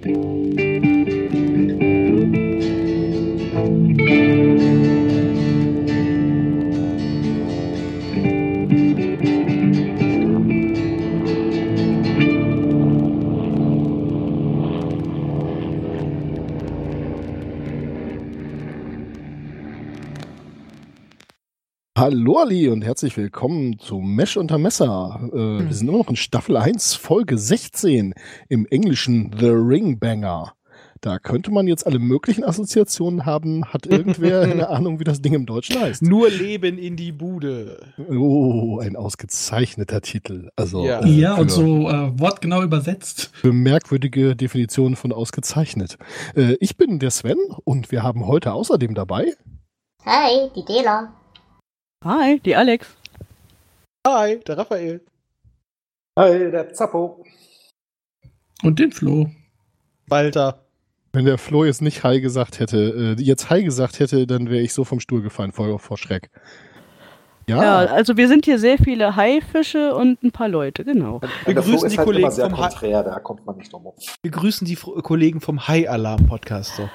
Thank you. Hallo Ali und herzlich willkommen zu Mesh unter Messer. Äh, Wir Hm. sind immer noch in Staffel 1, Folge 16 im englischen The Ring Banger. Da könnte man jetzt alle möglichen Assoziationen haben. Hat irgendwer eine Ahnung, wie das Ding im Deutschen heißt? Nur Leben in die Bude. Oh, ein ausgezeichneter Titel. Also Ja. äh, Ja, und so äh, wortgenau übersetzt. für merkwürdige Definitionen von ausgezeichnet. Äh, ich bin der Sven und wir haben heute außerdem dabei Hi, die Dela. Hi, die Alex. Hi, der Raphael. Hi, der Zappo. Und den Flo. Walter. Wenn der Flo jetzt nicht Hi gesagt hätte, äh, jetzt Hi gesagt hätte, dann wäre ich so vom Stuhl gefallen vor, vor Schreck. Ja. Ja, also wir sind hier sehr viele Haifische und ein paar Leute, genau. Wir der grüßen die halt Kollegen immer sehr vom Hi- konträr, da kommt man nicht drum rum. Wir grüßen die Kollegen vom High Alarm Podcast. So.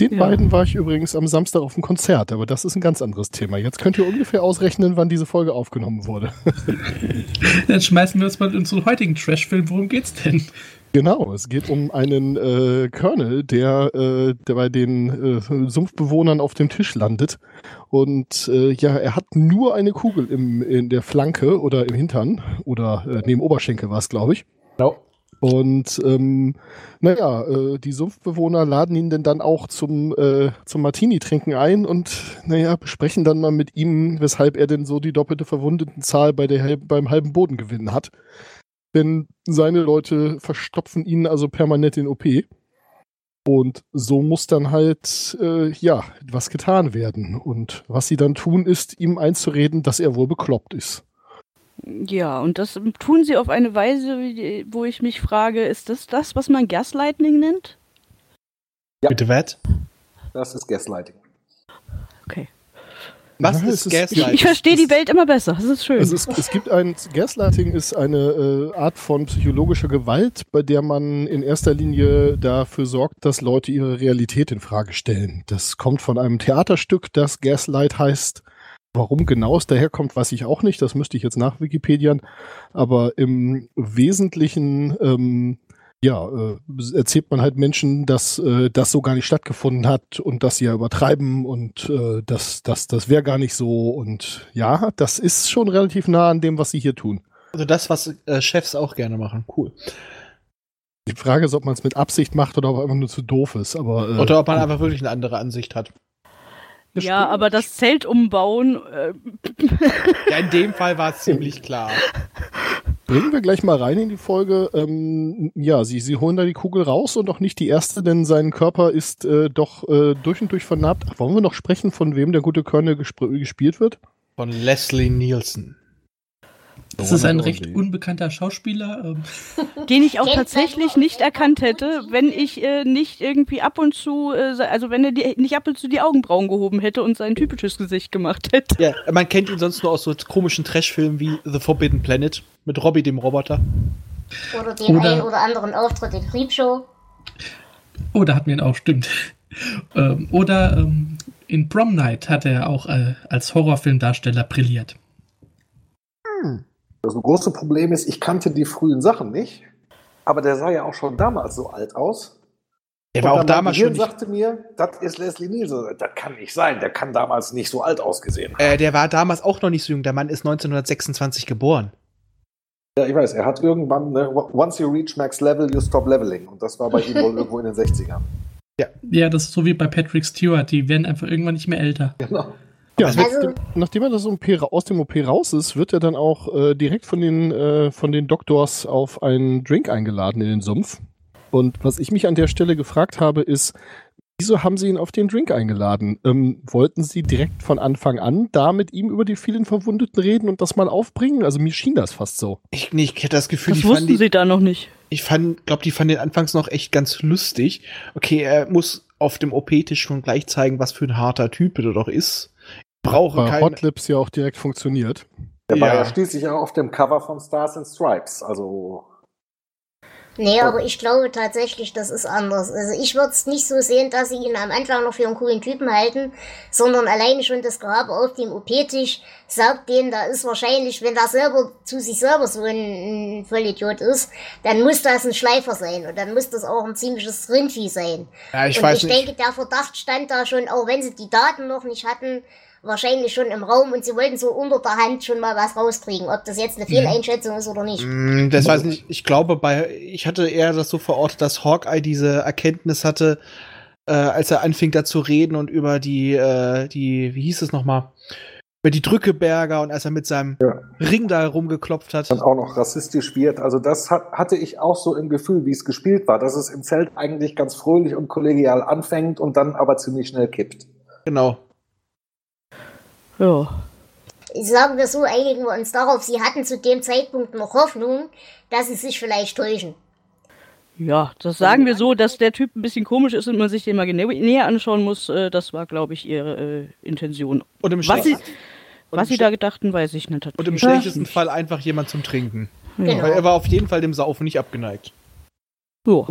Den ja. beiden war ich übrigens am Samstag auf dem Konzert, aber das ist ein ganz anderes Thema. Jetzt könnt ihr ungefähr ausrechnen, wann diese Folge aufgenommen wurde. Dann schmeißen wir uns mal in unseren heutigen Trash-Film. Worum geht's denn? Genau, es geht um einen äh, Colonel, der, äh, der bei den äh, Sumpfbewohnern auf dem Tisch landet. Und äh, ja, er hat nur eine Kugel im, in der Flanke oder im Hintern oder äh, neben Oberschenkel war es, glaube ich. No. Und ähm, naja, äh, die Sumpfbewohner laden ihn denn dann auch zum, äh, zum Martini-Trinken ein und naja, besprechen dann mal mit ihm, weshalb er denn so die doppelte Verwundetenzahl bei der, beim halben Bodengewinn hat. Denn seine Leute verstopfen ihn also permanent in OP. Und so muss dann halt, äh, ja, was getan werden. Und was sie dann tun, ist, ihm einzureden, dass er wohl bekloppt ist. Ja, und das tun sie auf eine Weise, wie- wo ich mich frage, ist das das, was man Gaslighting nennt? Ja. Bitte was? Das ist Gaslighting. Okay. Was Ja, ist Gaslighting? ich verstehe die Welt immer besser. Das ist schön. Also es, es gibt ein Gaslighting ist eine äh, Art von psychologischer Gewalt, bei der man in erster Linie dafür sorgt, dass Leute ihre Realität in Frage stellen. Das kommt von einem Theaterstück, das Gaslight heißt. Warum genau es daherkommt, weiß ich auch nicht. Das müsste ich jetzt nach Wikipedian. Aber im Wesentlichen ähm, ja, äh, erzählt man halt Menschen, dass äh, das so gar nicht stattgefunden hat und dass sie ja übertreiben und äh, das, das, das wäre gar nicht so. Und ja, das ist schon relativ nah an dem, was sie hier tun. Also das, was äh, Chefs auch gerne machen. Cool. Die Frage ist, ob man es mit Absicht macht oder ob er einfach nur zu doof ist. Aber, äh, Oder ob man einfach wirklich eine andere Ansicht hat. Ja, aber das Zelt umbauen, äh, Ja, in dem Fall war es ziemlich klar. Bringen wir gleich mal rein in die Folge. Ähm, ja, sie, sie holen da die Kugel raus und auch nicht die erste, denn sein Körper ist äh, doch äh, durch und durch vernarbt. Ach, wollen wir noch sprechen, von wem der gute Colonel gespr- gespielt wird? Von Leslie Nielsen. Das ist ein recht unbekannter Schauspieler. Ähm, den ich auch tatsächlich nicht erkannt hätte, wenn ich äh, nicht irgendwie ab und zu, äh, also wenn er die, nicht ab und zu die Augenbrauen gehoben hätte und sein typisches Gesicht gemacht hätte. Ja, man kennt ihn sonst nur aus so komischen Trashfilmen wie The Forbidden Planet mit Robbie dem Roboter. Oder den Oder- einen oder anderen Auftritt in Creepshow. oh, da hatten wir ihn auch, stimmt. Ähm, oder ähm, in Prom Night hat er auch äh, als Horrorfilmdarsteller brilliert. Das große Problem ist, ich kannte die frühen Sachen nicht, aber der sah ja auch schon damals so alt aus. Der war auch damals schon. Gehirn Nicht, sagte mir, das ist Leslie Nielsen. Das kann nicht sein, der kann damals nicht so alt ausgesehen haben. äh, der war damals auch noch nicht so jung. Der Mann ist 1926 geboren. Ja, ich weiß, er hat irgendwann, ne, once you reach max level, you stop leveling. Und das war bei ihm wohl irgendwo in den 60ern. Ja, das ist so wie bei Patrick Stewart. Die werden einfach irgendwann nicht mehr älter. Genau. Ja, Also- nachdem, nachdem er das OP, aus dem OP raus ist, wird er dann auch äh, direkt von den, äh, von den Doktors auf einen Drink eingeladen in den Sumpf. Und was ich mich an der Stelle gefragt habe, ist, wieso haben sie ihn auf den Drink eingeladen? Ähm, wollten sie direkt von Anfang an da mit ihm über die vielen Verwundeten reden und das mal aufbringen? Also mir schien das fast so. Ich, nee, ich hätte das Gefühl, Das die fanden wussten die, sie da noch nicht. ich fand, glaube, die fanden den anfangs noch echt ganz lustig. Okay, er muss auf dem OP-Tisch schon gleich zeigen, was für ein harter Typ er doch ist. Brauche Bei keine. Hot Lips ja auch direkt funktioniert. Der war Ja. ja schließlich auch auf dem Cover von Stars and Stripes. Also, Nee, aber ich glaube tatsächlich, das ist anders. Also ich würde es nicht so sehen, dass sie ihn am Anfang noch für einen coolen Typen halten, sondern alleine schon das Grabe auf dem OP-Tisch sagt denen, da ist wahrscheinlich, wenn er selber zu sich selber so ein, ein Vollidiot ist, dann muss das ein Schleifer sein und dann muss das auch ein ziemliches Rindvieh sein. Ja, ich und weiß ich nicht. denke, der Verdacht stand da schon, auch wenn sie die Daten noch nicht hatten, wahrscheinlich schon im Raum und sie wollten so unter der Hand schon mal was rauskriegen, ob das jetzt eine Fehleinschätzung ist oder nicht. Mm, Das weiß nicht. Ich glaube, bei ich hatte eher das so verortet, dass Hawkeye diese Erkenntnis hatte, äh, als er anfing da zu reden und über die, äh, die, wie hieß es nochmal, über die Drückeberger und als er mit seinem Ja. Ring da rumgeklopft hat. dann auch noch rassistisch wird. Also das hat, hatte ich auch so im Gefühl, wie es gespielt war, dass es im Zelt eigentlich ganz fröhlich und kollegial anfängt und dann aber ziemlich schnell kippt. Genau. Ja. Sagen wir so, einigen wir uns darauf, sie hatten zu dem Zeitpunkt noch Hoffnung, dass sie sich vielleicht täuschen. Ja, das sagen wir so, dass der Typ ein bisschen komisch ist und man sich den mal näher anschauen muss. Äh, das war, glaube ich, ihre äh, Intention. Und im, Was sie, schlechtesten- und was im sie da gedachten, weiß ich nicht. Und im schlechtesten Fall einfach jemand zum Trinken. Genau. Weil er war auf jeden Fall dem Saufen nicht abgeneigt. Ja.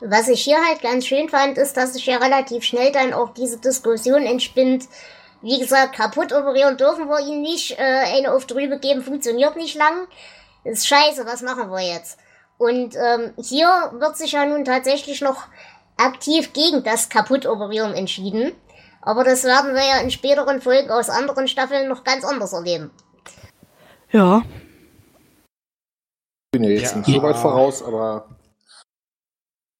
Was ich hier halt ganz schön fand, ist, dass sich ja relativ schnell dann auch diese Diskussion entspinnt. Wie gesagt, kaputt operieren dürfen wir ihn nicht. Äh, eine auf drüber geben funktioniert nicht lang. Ist scheiße, was machen wir jetzt? Und ähm, hier wird sich ja nun tatsächlich noch aktiv gegen das Kaputt-Operieren entschieden. Aber das werden wir ja in späteren Folgen aus anderen Staffeln noch ganz anders erleben. Ja. Ich bin ja jetzt Ja. nicht so weit voraus, aber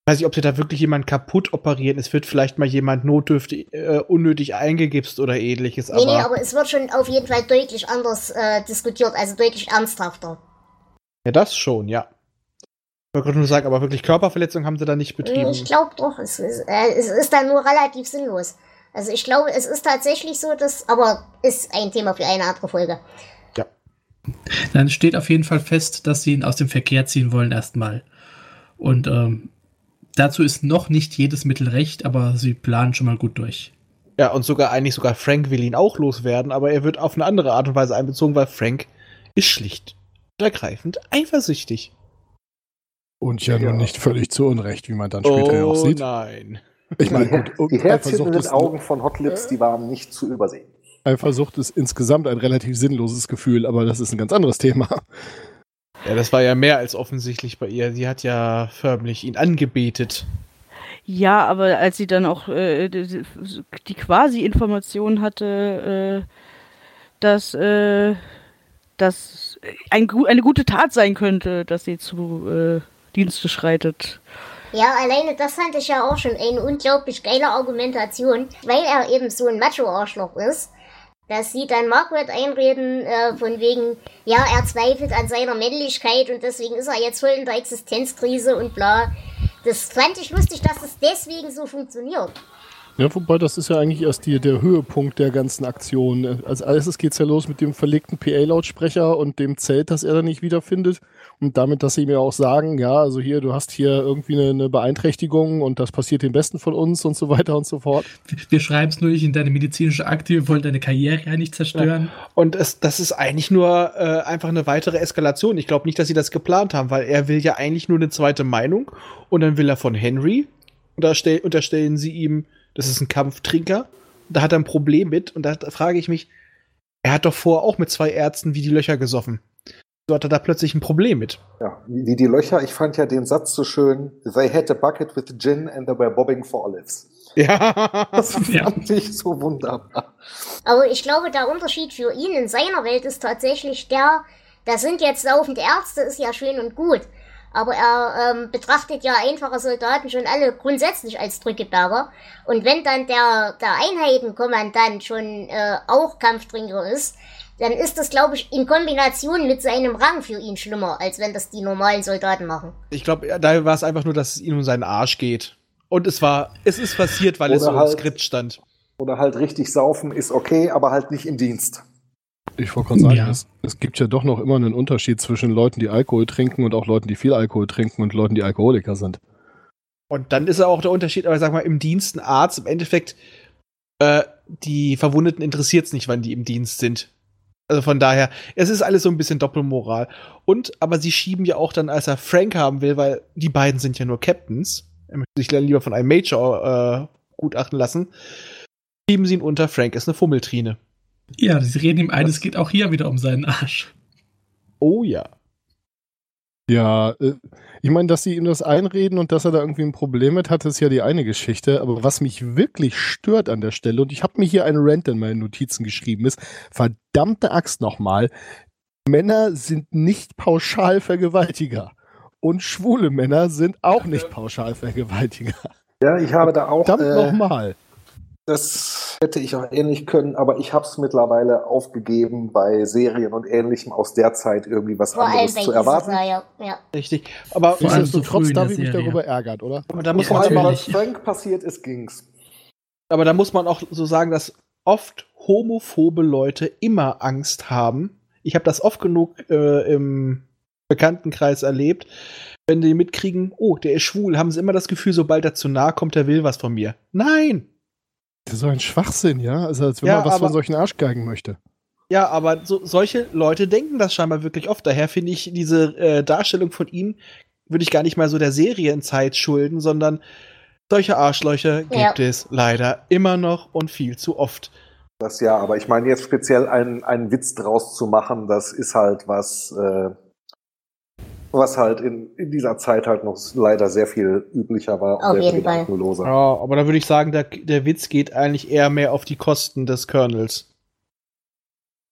weiß nicht, ob sie da wirklich jemand kaputt operieren. Es wird vielleicht mal jemand notdürftig, äh, unnötig eingegipst oder ähnliches. Nee, nee, Aber, aber es wird schon auf jeden Fall deutlich anders äh, diskutiert, also deutlich ernsthafter. ja, das schon, ja. Ich wollte gerade nur sagen, aber wirklich Körperverletzung haben sie da nicht betrieben. Ich glaube doch, es ist, äh, es ist dann nur relativ sinnlos. Also ich glaube, es ist tatsächlich so, dass, aber ist ein Thema für eine andere Folge. Dann steht auf jeden Fall fest, dass sie ihn aus dem Verkehr ziehen wollen erstmal. Und ähm, dazu ist noch nicht jedes Mittel recht, aber sie planen schon mal gut durch. Ja, und sogar eigentlich sogar Frank will ihn auch loswerden, aber er wird auf eine andere Art und Weise einbezogen, weil Frank ist schlicht und ergreifend eifersüchtig. Und ja, Ja. nun nicht völlig zu Unrecht, wie man dann später ja auch oh sieht. nein. Ich meine, die, gut, die Herzchen in Eifersucht den ist, Augen von Hot Lips, die waren nicht zu übersehen. Eifersucht ist insgesamt ein relativ sinnloses Gefühl, aber das ist ein ganz anderes Thema. Ja, das war ja mehr als offensichtlich bei ihr. Sie hat ja förmlich ihn angebetet. Ja, aber als sie dann auch äh, die, die quasi Information hatte, äh, dass äh, das ein, eine gute Tat sein könnte, dass sie zu äh, Dienste schreitet. Ja, alleine das fand ich ja auch schon eine unglaublich geile Argumentation, weil er eben so ein Macho-Arschloch ist, dass sie dann Margaret einreden, äh, von wegen, ja, er zweifelt an seiner Männlichkeit und deswegen ist er jetzt voll in der Existenzkrise und bla. Das fand ich lustig, dass es deswegen so funktioniert. Ja, wobei das ist ja eigentlich erst die, der Höhepunkt der ganzen Aktion. Als erstes geht's ja los mit dem verlegten PA-Lautsprecher und dem Zelt, das er dann nicht wiederfindet. Und damit, dass sie mir auch sagen, ja, also hier, du hast hier irgendwie eine, eine Beeinträchtigung und das passiert den Besten von uns und so weiter und so fort. Wir schreiben es nur nicht in deine medizinische Akte, wir wollen deine Karriere ja nicht zerstören. Und es, das ist eigentlich nur äh, einfach eine weitere Eskalation. Ich glaube nicht, dass sie das geplant haben, weil er will ja eigentlich nur eine zweite Meinung und dann will er von Henry. Unterstell, unterstellen sie ihm, das ist ein Kampftrinker. Da hat er ein Problem mit und da frage ich mich, er hat doch vorher auch mit zwei Ärzten wie die Löcher gesoffen. So hat er da plötzlich ein Problem mit. Ja, wie die Löcher, ich fand ja den Satz so schön, they had a bucket with gin and they were bobbing for olives. Ja. Das Ja. fand ich so wunderbar. Aber ich glaube, der Unterschied für ihn in seiner Welt ist tatsächlich der, da sind jetzt laufende Ärzte, ist ja schön und gut. Aber er ähm, betrachtet ja einfache Soldaten schon alle grundsätzlich als Drückeberger. Und wenn dann der, der Einheitenkommandant schon äh, auch Kampftrinker ist, dann ist das, glaube ich, in Kombination mit seinem Rang für ihn schlimmer, als wenn das die normalen Soldaten machen. Ich glaube, da war es einfach nur, dass es ihm um seinen Arsch geht. Und es war, es ist passiert, weil es so Oder im halt- Skript stand. Oder halt richtig saufen ist okay, aber halt nicht im Dienst. Ich wollte gerade sagen, Ja. es, es gibt ja doch noch immer einen Unterschied zwischen Leuten, die Alkohol trinken und auch Leuten, die viel Alkohol trinken und Leuten, die Alkoholiker sind. Und dann ist ja auch der Unterschied, aber sag mal, im Dienst ein Arzt, im Endeffekt, äh, die Verwundeten interessiert es nicht, wann die im Dienst sind. Also von daher, es ist alles so ein bisschen Doppelmoral. Und, aber sie schieben ja auch dann, als er Frank haben will, weil die beiden sind ja nur Captains. Er möchte sich lieber von einem Major äh, gutachten lassen. Schieben sie ihn unter, Frank ist eine Fummeltrine. Ja, sie reden ihm ein, es geht auch hier wieder um seinen Arsch. Oh ja. Ja, äh, ich meine, dass sie ihm das einreden und dass er da irgendwie ein Problem mit hat, ist ja die eine Geschichte. Aber was mich wirklich stört an der Stelle, und ich habe mir hier einen Rant in meinen Notizen geschrieben, ist, verdammte Axt nochmal, Männer sind nicht pauschal Vergewaltiger. Und schwule Männer sind auch nicht pauschal Vergewaltiger. Ja, ich habe da auch. Verdammt äh, nochmal. Das hätte ich auch ähnlich können, aber ich habe es mittlerweile aufgegeben, bei Serien und Ähnlichem aus der Zeit irgendwie was Vor anderes zu erwarten. Serie. Ja. Richtig. Aber, Nichtsdestotrotz darf ich mich darüber ärgern, oder? aber da muss Ja, man Vor allem, was. Frank passiert ist, ging's. aber da muss man auch so sagen, dass oft homophobe Leute immer Angst haben. Ich habe das oft genug äh, im Bekanntenkreis erlebt. Wenn die mitkriegen, oh, der ist schwul, haben sie immer das Gefühl, sobald er zu nahe kommt, der will was von mir. Nein! Das ist so ein Schwachsinn, ja? Also als wenn Ja, man was aber- von solchen Arschgeigen möchte. Ja, aber so, solche Leute denken das scheinbar wirklich oft. Daher finde ich diese äh, Darstellung von ihm, würde ich gar nicht mal so der Serienzeit schulden, sondern solche Arschlöcher gibt Ja. es leider immer noch und viel zu oft. Das ja, aber ich meine jetzt speziell einen, einen Witz draus zu machen, das ist halt was, äh, was halt in, in dieser Zeit halt noch leider sehr viel üblicher war Auf und sehr jeden viel gedankenloser. Ja, aber da würde ich sagen, der, der Witz geht eigentlich eher mehr auf die Kosten des Colonels.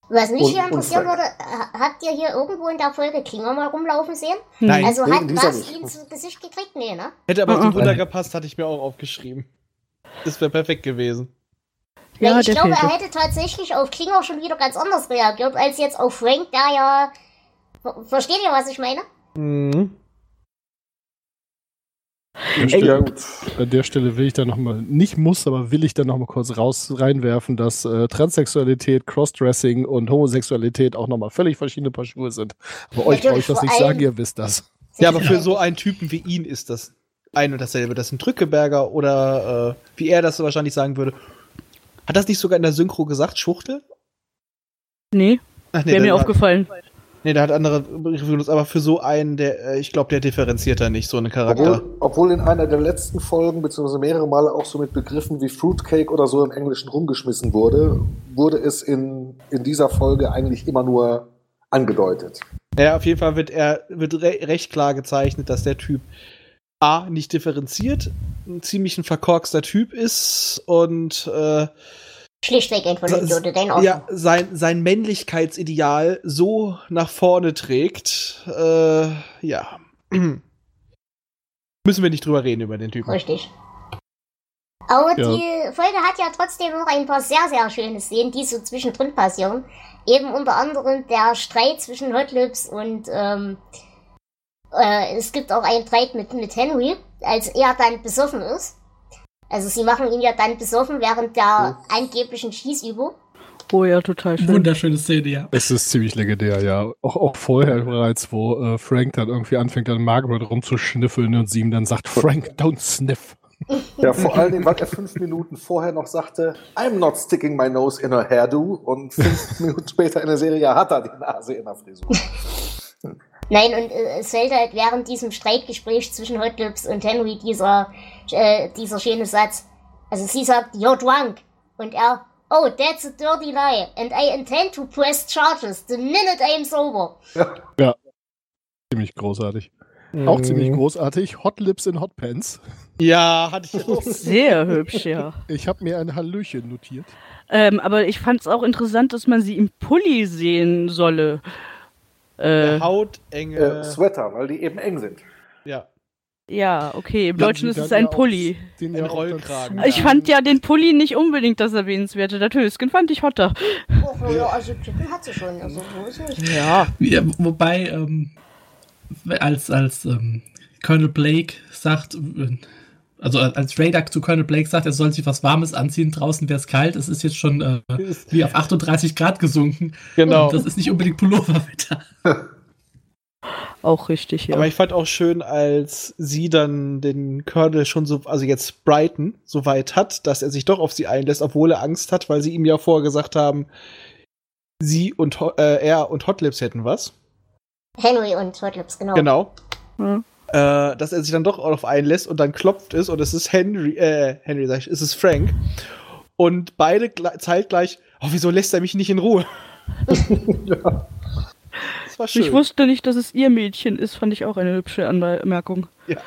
Was mich Und- hier interessieren Frank. würde, ha- habt ihr hier irgendwo in der Folge Klinger mal rumlaufen sehen? Nein. Also nee, hat was ihn zu Gesicht gekriegt? Nee, ne? Hätte aber so Mhm. drunter gepasst, hatte ich mir auch aufgeschrieben. Das wäre perfekt gewesen. Ja, ich glaube, fehlte. er hätte tatsächlich auf Klinger schon wieder ganz anders reagiert, als jetzt auf Frank, der ja. Ver- Versteht ihr, was ich meine? Mhm. Ja, gut. An der Stelle will ich da nochmal, nicht muss, aber will ich da nochmal kurz raus reinwerfen, dass äh, Transsexualität, Crossdressing und Homosexualität auch nochmal völlig verschiedene Paar Schuhe sind. Aber euch brauche ich das nicht sagen, ihr wisst das. Ja, aber für so einen Typen wie ihn ist das ein und dasselbe. Das ist ein Drückeberger oder äh, wie er das wahrscheinlich sagen würde. Hat das nicht sogar in der Synchro gesagt, Schwuchtel? Nee, Ach, wäre mir aufgefallen. Nee, der hat andere Begriffe benutzt, aber für so einen, der, äh, ich glaube, der differenziert da nicht so einen Charakter. Obwohl, obwohl in einer der letzten Folgen, beziehungsweise mehrere Male auch so mit Begriffen wie Fruitcake oder so im Englischen rumgeschmissen wurde, wurde es in, in dieser Folge eigentlich immer nur angedeutet. Ja, auf jeden Fall wird er wird re recht klar gezeichnet, dass der Typ A nicht differenziert, ein ziemlich ein verkorkster Typ ist und äh, Schlichtweg ein verliebt oder den auch. ja, sein, sein Männlichkeitsideal so nach vorne trägt. Äh, ja. Müssen wir nicht drüber reden über den Typen. Richtig. Aber Ja. die Folge hat ja trotzdem noch ein paar sehr, sehr schöne Szenen, die so zwischendrin passieren. Eben unter anderem der Streit zwischen Hot Lips und ähm, äh, es gibt auch einen Streit mit, mit Henry, als er dann besoffen ist. Also sie machen ihn ja dann besoffen während der angeblichen Schießübung. Oh ja, total schön. Wunderschöne Szene, ja. Es ist ziemlich legendär, ja. Auch, auch vorher bereits, wo äh, Frank dann irgendwie anfängt, an Margaret rumzuschnüffeln und sie ihm dann sagt, Frank, don't sniff. Ja, vor allen Dingen, weil er fünf Minuten vorher noch sagte, I'm not sticking my nose in a hairdo und fünf Minuten später in der Serie hat er die Nase in der Frisur. Nein, und äh, es fällt halt während diesem Streitgespräch zwischen Hot Lips und Henry dieser, äh, dieser schöne Satz. Also sie sagt, you're drunk. Und er, oh, that's a dirty lie. And I intend to press charges the minute I'm sober. Ziemlich großartig. Auch ziemlich Mhm. großartig. Hot Lips in Hot Pants. Ja, hatte ich auch. Sehr hübsch, ja. Ich habe mir ein Hallöchen notiert. Ähm, aber ich fand es auch interessant, dass man sie im Pulli sehen solle. Äh, Hautenge. Äh, Sweater, weil die eben eng sind. ja. Ja, okay, im Deutschen ist es ein ja auch Pulli. den Ein Rollkragen. Ich fand ja den Pulli nicht unbedingt das Erwähnenswerte. Der Tösken fand ich hotter. Oh, ja, also Typen hat sie schon. Also so ist nicht. Ja. ja wobei, ähm, als, als ähm, Colonel Blake sagt, äh, also als Raider zu Colonel Blake sagt, er soll sich was Warmes anziehen, draußen wäre es kalt, es ist jetzt schon äh, wie auf 38 Grad gesunken. Genau. Und das ist nicht unbedingt Pulloverwetter. Auch richtig, ja. Aber ich fand auch schön, als sie dann den Colonel schon so, also jetzt Brighton, so weit hat, dass er sich doch auf sie einlässt, obwohl er Angst hat, weil sie ihm ja vorher gesagt haben, sie und äh, er und Hotlips hätten was. Henry und Hotlips, genau. Genau. Ja. Äh, dass er sich dann doch auf einlässt und dann klopft es und es ist Henry, äh, Henry, sag ich, es ist Frank. Und beide gle- zeitgleich, oh, wieso lässt er mich nicht in Ruhe? ja. Das war schön. Ich wusste nicht, dass es ihr Mädchen ist, fand ich auch eine hübsche Anmerkung. ja.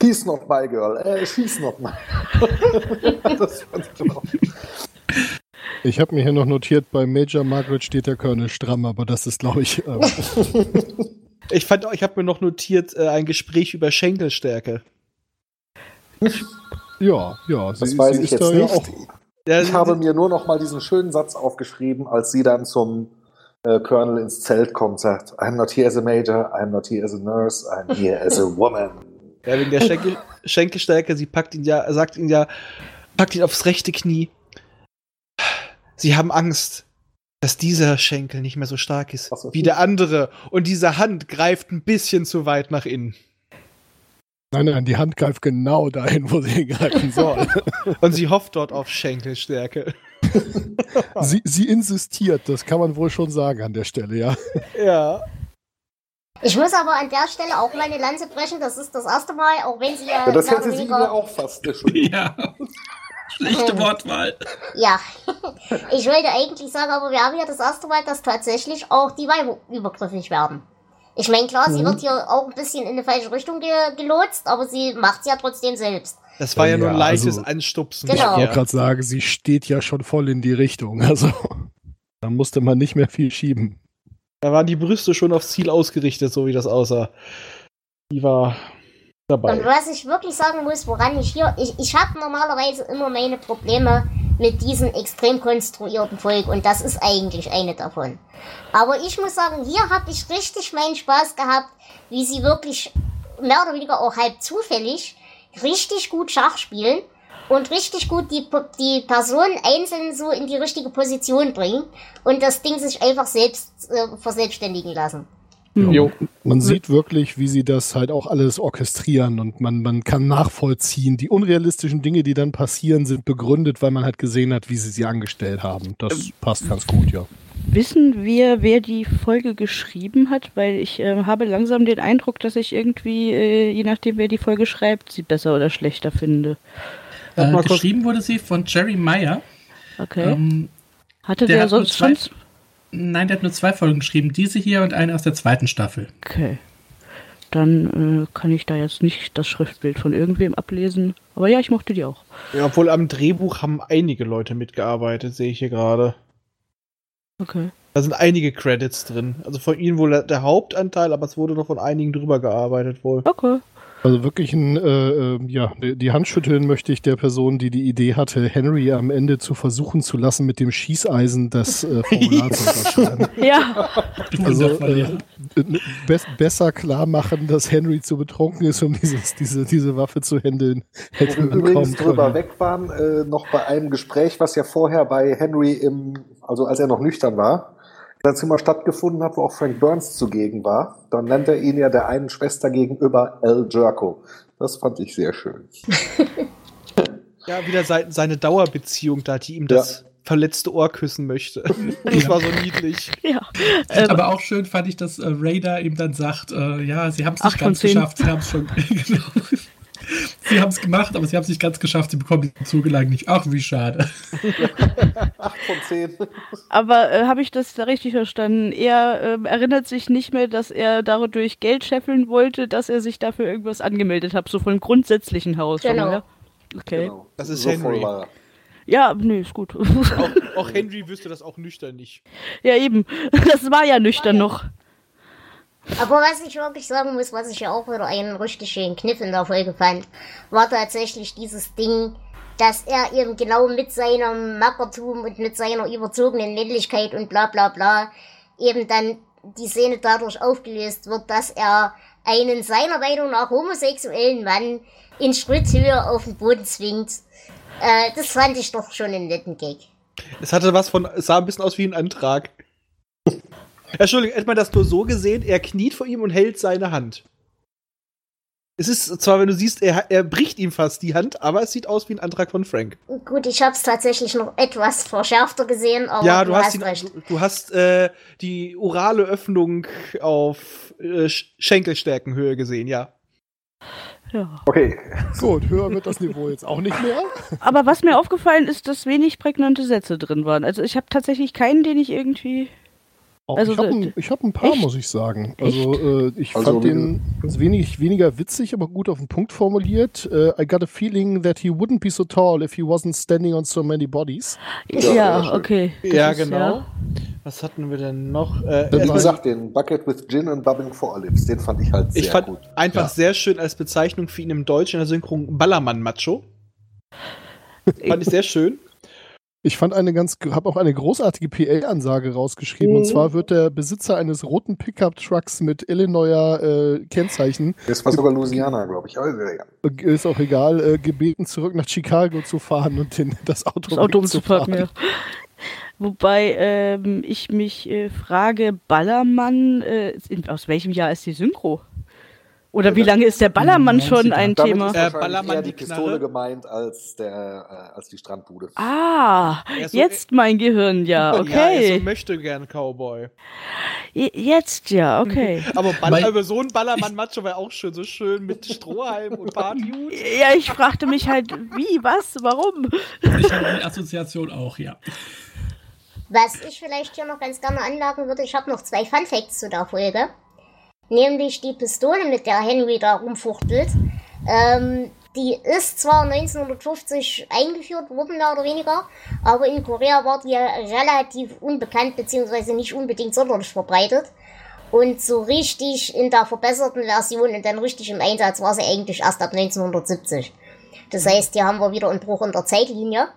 He's not my girl. Äh, she's not my. das fand ich auch. Ich habe mir hier noch notiert, bei Major Margaret steht der Colonel stramm, aber das ist, glaube ich, ähm, Ich fand auch, ich habe mir noch notiert, äh, ein Gespräch über Schenkelstärke. ja, ja. Das sie- weiß sie ich ist jetzt da ja nicht. auch- Ja, Ich habe mir nur noch mal diesen schönen Satz aufgeschrieben, als sie dann zum äh, Colonel ins Zelt kommt, sagt, I'm not here as a major, I'm not here as a nurse, I'm here as a woman. Ja, wegen der Schenkel, Schenkelstärke, sie packt ihn ja, sagt ihn ja, packt ihn aufs rechte Knie. Sie haben Angst, dass dieser Schenkel nicht mehr so stark ist so. wie der andere. Und diese Hand greift ein bisschen zu weit nach innen. Nein, nein, die Hand greift genau dahin, wo sie greifen soll. Und sie hofft dort auf Schenkelstärke. Sie, sie insistiert, das kann man wohl schon sagen an der Stelle, ja. Ja. Ich muss aber an der Stelle auch meine Lanze brechen. Das ist das erste Mal, auch wenn sie ja, Ja, das hätte sie mir auch fast geschrieben. Ja. Schlechte Wortwahl. Ja, ich wollte eigentlich sagen, aber wir haben ja das erste Mal, dass tatsächlich auch die Weiber übergriffig werden. Ich meine, klar, sie wird hier auch ein bisschen in eine falsche Richtung ge gelotst, aber sie macht es ja trotzdem selbst. Das war ja, Ja, nur ein leichtes also- Anstupsen. Genau. Ich wollte gerade sagen, sie steht ja schon voll in die Richtung. Also, da musste man nicht mehr viel schieben. Da waren die Brüste schon aufs Ziel ausgerichtet, so wie das aussah. Die war Und dabei. was ich wirklich sagen muss, woran ich hier, ich, ich habe normalerweise immer meine Probleme mit diesem extrem konstruierten Volk und das ist eigentlich eine davon. Aber ich muss sagen, hier habe ich richtig meinen Spaß gehabt, wie sie wirklich mehr oder weniger auch halb zufällig richtig gut Schach spielen und richtig gut die, die Person einzeln so in die richtige Position bringen und das Ding sich einfach selbst äh, verselbstständigen lassen. Jo. Man sieht wirklich, wie sie das halt auch alles orchestrieren und man, man kann nachvollziehen. Die unrealistischen Dinge, die dann passieren, sind begründet, weil man halt gesehen hat, wie sie sie angestellt haben. Das passt ganz gut, ja. Wissen wir, wer die Folge geschrieben hat? Weil ich äh, habe langsam den Eindruck, dass ich irgendwie, äh, je nachdem wer die Folge schreibt, sie besser oder schlechter finde. Äh, mal kurz. geschrieben wurde sie von Jerry Meyer. Okay. Ähm, Hatte der der, hat sonst zwei- schon. nein, der hat nur zwei Folgen geschrieben. Diese hier und eine aus der zweiten Staffel. Okay. Dann äh, kann ich da jetzt nicht das Schriftbild von irgendwem ablesen. Aber ja, ich mochte die auch. Ja, obwohl am Drehbuch haben einige Leute mitgearbeitet, sehe ich hier gerade. Okay. Da sind einige Credits drin. Also von ihnen wohl der Hauptanteil, aber es wurde noch von einigen drüber gearbeitet wohl. Okay. Also wirklich ein, äh, äh, ja, die Hand schütteln möchte ich der Person, die die Idee hatte, Henry am Ende zu versuchen zu lassen, mit dem Schießeisen das äh, Formular zu unterschreiben. Ja, Also äh, be besser klar machen, dass Henry zu betrunken ist, um dieses, diese, diese Waffe zu handeln. Wo Hätte wir man übrigens drüber weg waren, äh, noch bei einem Gespräch, was ja vorher bei Henry im, also als er noch nüchtern war, seinem Zimmer stattgefunden hat, wo auch Frank Burns zugegen war. Dann nennt er ihn ja der einen Schwester gegenüber El Jerko. Das fand ich sehr schön. Ja, wieder sei, seine Dauerbeziehung da, die ihm das verletzte Ohr küssen möchte. Das war so niedlich. ja. Ähm, Aber auch schön fand ich, dass äh, Raider ihm dann sagt, äh, ja, sie haben es nicht ganz geschafft, sie haben es schon, genau. Sie haben es gemacht, aber sie haben es nicht ganz geschafft, sie bekommen die Zugelang nicht. Ach, wie schade. Acht von zehn. Aber äh, habe ich das da richtig verstanden? Er ähm, erinnert sich nicht mehr, dass er dadurch Geld scheffeln wollte, dass er sich dafür irgendwas angemeldet hat, so von grundsätzlichen Haus. Genau. ja? Okay. Genau. Das ist so Henry. war er. Ja, nee, ist gut. Auch, auch Henry wüsste das auch nüchtern nicht. ja, eben. Das war ja nüchtern noch. Aber was ich wirklich sagen muss, was ich ja auch wieder einen richtig schönen Kniff in der Folge fand, war tatsächlich dieses Ding, dass er eben genau mit seinem Mackertum und mit seiner überzogenen Männlichkeit und bla bla bla eben dann die Szene dadurch aufgelöst wird, dass er einen seiner Meinung nach homosexuellen Mann in Schritthöhe auf den Boden zwingt. Äh, das fand ich doch schon einen netten Gag. Es hatte was von, es sah ein bisschen aus wie ein Antrag. Entschuldigung, hätte man das nur so gesehen, er kniet vor ihm und hält seine Hand. Es ist zwar, wenn du siehst, er, er bricht ihm fast die Hand, aber es sieht aus wie ein Antrag von Frank. Gut, ich habe es tatsächlich noch etwas verschärfter gesehen, aber ja, du, hast, hast ihn, recht. du, du hast äh, die orale Öffnung auf äh, Sch- Schenkelstärkenhöhe gesehen, ja. Ja. Okay, Gut, höher wird das Niveau jetzt auch nicht mehr. Aber was mir aufgefallen ist, dass wenig prägnante Sätze drin waren. Also ich habe tatsächlich keinen, den ich irgendwie. Also ich habe ein, hab ein paar, echt? muss ich sagen. Also äh, ich Also fand den wenig, weniger witzig, aber gut auf den Punkt formuliert. Äh, I got a feeling that he wouldn't be so tall if he wasn't standing on so many bodies. Ja, ja, okay. Ja, ist, genau. Was hatten wir denn noch? Äh, Wie gesagt, den Bucket with Gin and Bubbling for Olives, den fand ich halt sehr ich fand gut. einfach Ja. sehr schön als Bezeichnung für ihn im Deutschen in der Synchron Ballermann-Macho. fand ich sehr schön. Ich fand eine ganz, habe auch eine großartige PA-Ansage rausgeschrieben. Und Mhm. zwar wird der Besitzer eines roten Pickup-Trucks mit Illinoiser äh, Kennzeichen, Das war sogar Louisiana, glaube ich. Ist äh, ist auch egal, äh, gebeten, zurück nach Chicago zu fahren und den, das Auto, das Auto umzupacken, ja. Wobei ähm, ich mich äh, frage, Ballermann, äh, in, aus welchem Jahr ist die Synchro? Oder wie lange ist der Ballermann schon ein Damit Thema? ist Äh, wahrscheinlich Ballermann eher die die Knarre. Pistole gemeint als, der, äh, als die Strandbude. Ah, so- jetzt mein Gehirn, ja, Ja, er okay. so möchte gern Cowboy. Je- Jetzt ja, okay. Aber, Ball, Weil- aber so ein Ballermann-Macho war auch schön, so schön mit Strohhalm und Partyhut. Ja, ich fragte mich halt, wie, was, warum? Ich habe die Assoziation auch, ja. Was ich vielleicht hier noch ganz gerne anmerken würde, ich habe noch zwei Fun Facts zu der Folge. Nämlich die Pistole, mit der Henry da rumfuchtelt. Ähm, die ist zwar 1950 eingeführt worden, mehr oder weniger, aber in Korea war die relativ unbekannt, beziehungsweise nicht unbedingt sonderlich verbreitet. Und so richtig in der verbesserten Version und dann richtig im Einsatz war sie eigentlich erst ab 1970. Das heißt, hier haben wir wieder einen Bruch in der Zeitlinie.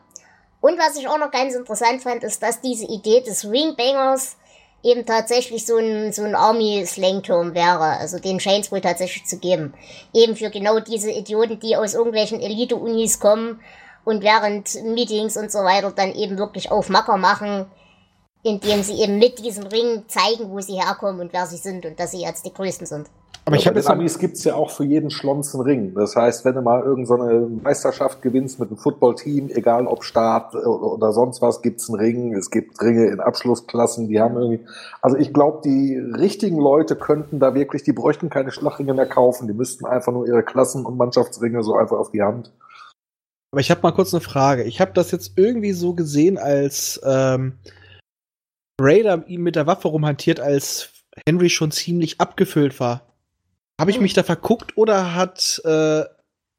Und was ich auch noch ganz interessant fand, ist, dass diese Idee des Ringbangers eben tatsächlich so ein, so ein Army-Slang-Term wäre. Also den scheint es wohl tatsächlich zu geben. Eben für genau diese Idioten, die aus irgendwelchen Elite-Unis kommen und während Meetings und so weiter dann eben wirklich auf Macker machen, indem sie eben mit diesem Ring zeigen, wo sie herkommen und wer sie sind und dass sie jetzt die Größten sind. Aber ich Ja, habe jetzt den noch, Amis gibt es ja auch für jeden Schlons einen Ring. Das heißt, wenn du mal irgendeine so Meisterschaft gewinnst mit einem Footballteam, egal ob Staat oder, sonst was, gibt's einen Ring. Es gibt Ringe in Abschlussklassen, die haben irgendwie. Also ich glaube, die richtigen Leute könnten da wirklich, die bräuchten keine Schlagringe mehr kaufen. Die müssten einfach nur ihre Klassen- und Mannschaftsringe so einfach auf die Hand. aber ich habe mal kurz eine Frage. Ich habe das jetzt irgendwie so gesehen, als ähm, Raider ihm mit der Waffe rumhantiert, als Henry schon ziemlich abgefüllt war. Habe ich mich da verguckt oder hat äh,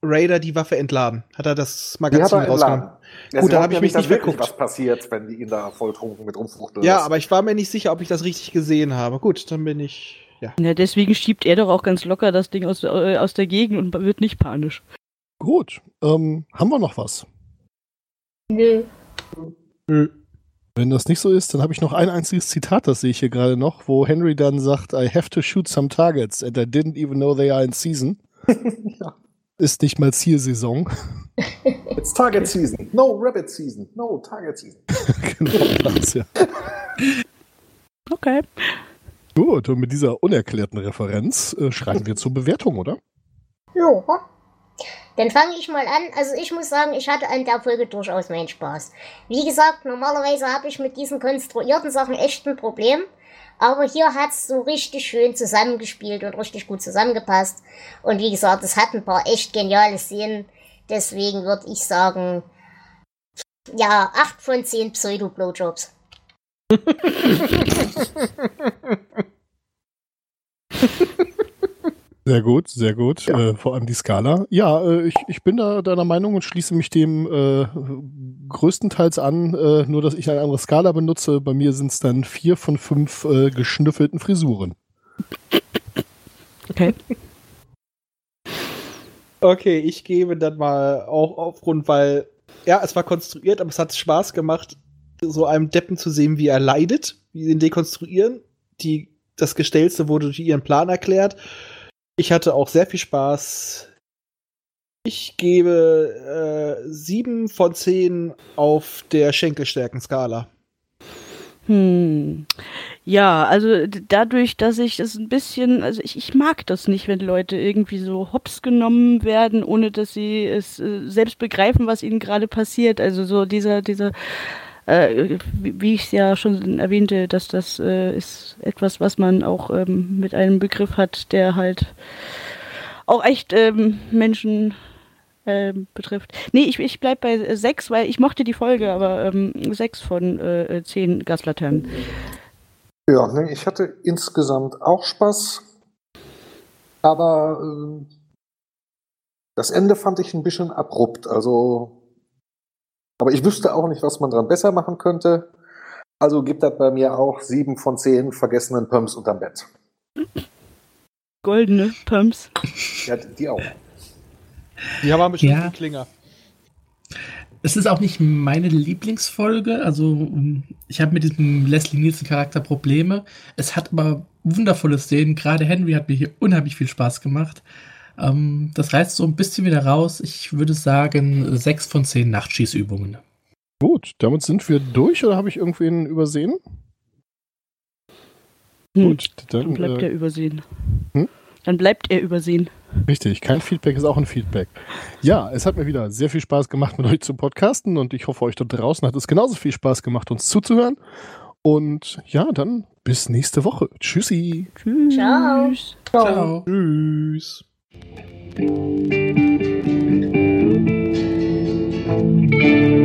Raider die Waffe entladen? Hat er das Magazin er rausgenommen? Ja, Gut, sie dann hoffen hab ich mich nicht wirklich verguckt. was passiert, wenn die ihn da volltrunken mit rumfuchteln Ja, lassen. aber ich war mir nicht sicher, ob ich das richtig gesehen habe. Gut, dann bin ich. Ja. Ja, deswegen schiebt er doch auch ganz locker das Ding aus, äh, aus der Gegend und wird nicht panisch. Gut, ähm, haben wir noch was? Nö. Wenn das nicht so ist, dann habe ich noch ein einziges Zitat, das sehe ich hier gerade noch, wo Henry dann sagt, I have to shoot some targets and I didn't even know they are in season. Ja. Ist nicht mal Zielsaison. It's Target Season. No Rabbit Season. No Target Season. genau das, ja. Okay. Gut, und mit dieser unerklärten Referenz äh, schreiten wir zur Bewertung, oder? Ja. Dann fange ich mal an. Also ich muss sagen, ich hatte an der Folge durchaus meinen Spaß. Wie gesagt, normalerweise habe ich mit diesen konstruierten Sachen echt ein Problem. Aber hier hat's so richtig schön zusammengespielt und richtig gut zusammengepasst. Und wie gesagt, es hat ein paar echt geniale Szenen. Deswegen würde ich sagen, ja, 8 von 10 Pseudo-Blowjobs. Sehr gut, sehr gut. Äh, vor allem die Skala. Ja, äh, ich, ich bin da deiner Meinung und schließe mich dem äh, größtenteils an, äh, nur dass ich eine andere Skala benutze. Bei mir sind es dann vier von fünf äh, geschnüffelten Frisuren. Okay. Okay, ich gebe dann mal auch aufgrund, weil, ja, es war konstruiert, aber es hat Spaß gemacht, so einem Deppen zu sehen, wie er leidet, wie sie ihn dekonstruieren. Die, das Gestellste wurde durch ihren Plan erklärt. Ich hatte auch sehr viel Spaß. Ich gebe äh, sieben von zehn auf der Schenkelstärken-Skala. Hm. Ja, also dadurch, dass ich es ein bisschen, also ich, ich mag das nicht, wenn Leute irgendwie so hops genommen werden, ohne dass sie es äh, selbst begreifen, was ihnen gerade passiert. Also so dieser, dieser, äh, wie, ich es ja schon erwähnte, dass das äh, ist etwas, was man auch ähm, mit einem Begriff hat, der halt auch echt ähm, Menschen ähm, betrifft. Nee, ich, ich bleib bei äh, sechs, weil ich mochte die Folge, aber ähm, sechs von äh, äh, zehn Gaslaternen. Ja, ne, ich hatte insgesamt auch Spaß. Aber äh, das Ende fand ich ein bisschen abrupt. Also, aber ich wüsste auch nicht, was man dran besser machen könnte. Also gibt das bei mir auch sieben von zehn vergessenen Pumps unterm Bett. Goldene Pumps. Ja, die auch. Die haben bestimmt Ja. einen Klinger. Es ist auch nicht meine Lieblingsfolge. Also, um, ich habe mit diesem Leslie Nielsen-Charakter Probleme. Es hat aber wundervolle Szenen. Gerade Henry hat mir hier unheimlich viel Spaß gemacht. Ähm, das reißt so ein bisschen wieder raus. Ich würde sagen, sechs von zehn Nachtschießübungen. Gut, damit sind wir durch oder habe ich irgendwen übersehen? Hm, Gut, dann dann, bleibt äh, er übersehen. hm? Dann bleibt er übersehen. Richtig, kein Feedback ist auch ein Feedback. Ja, es hat mir wieder sehr viel Spaß gemacht, mit euch zu podcasten und ich hoffe, euch da draußen hat es genauso viel Spaß gemacht, uns zuzuhören. Und ja, dann bis nächste Woche. Tschüssi. Tschüss. Ciao. Ciao. Tschüss. Música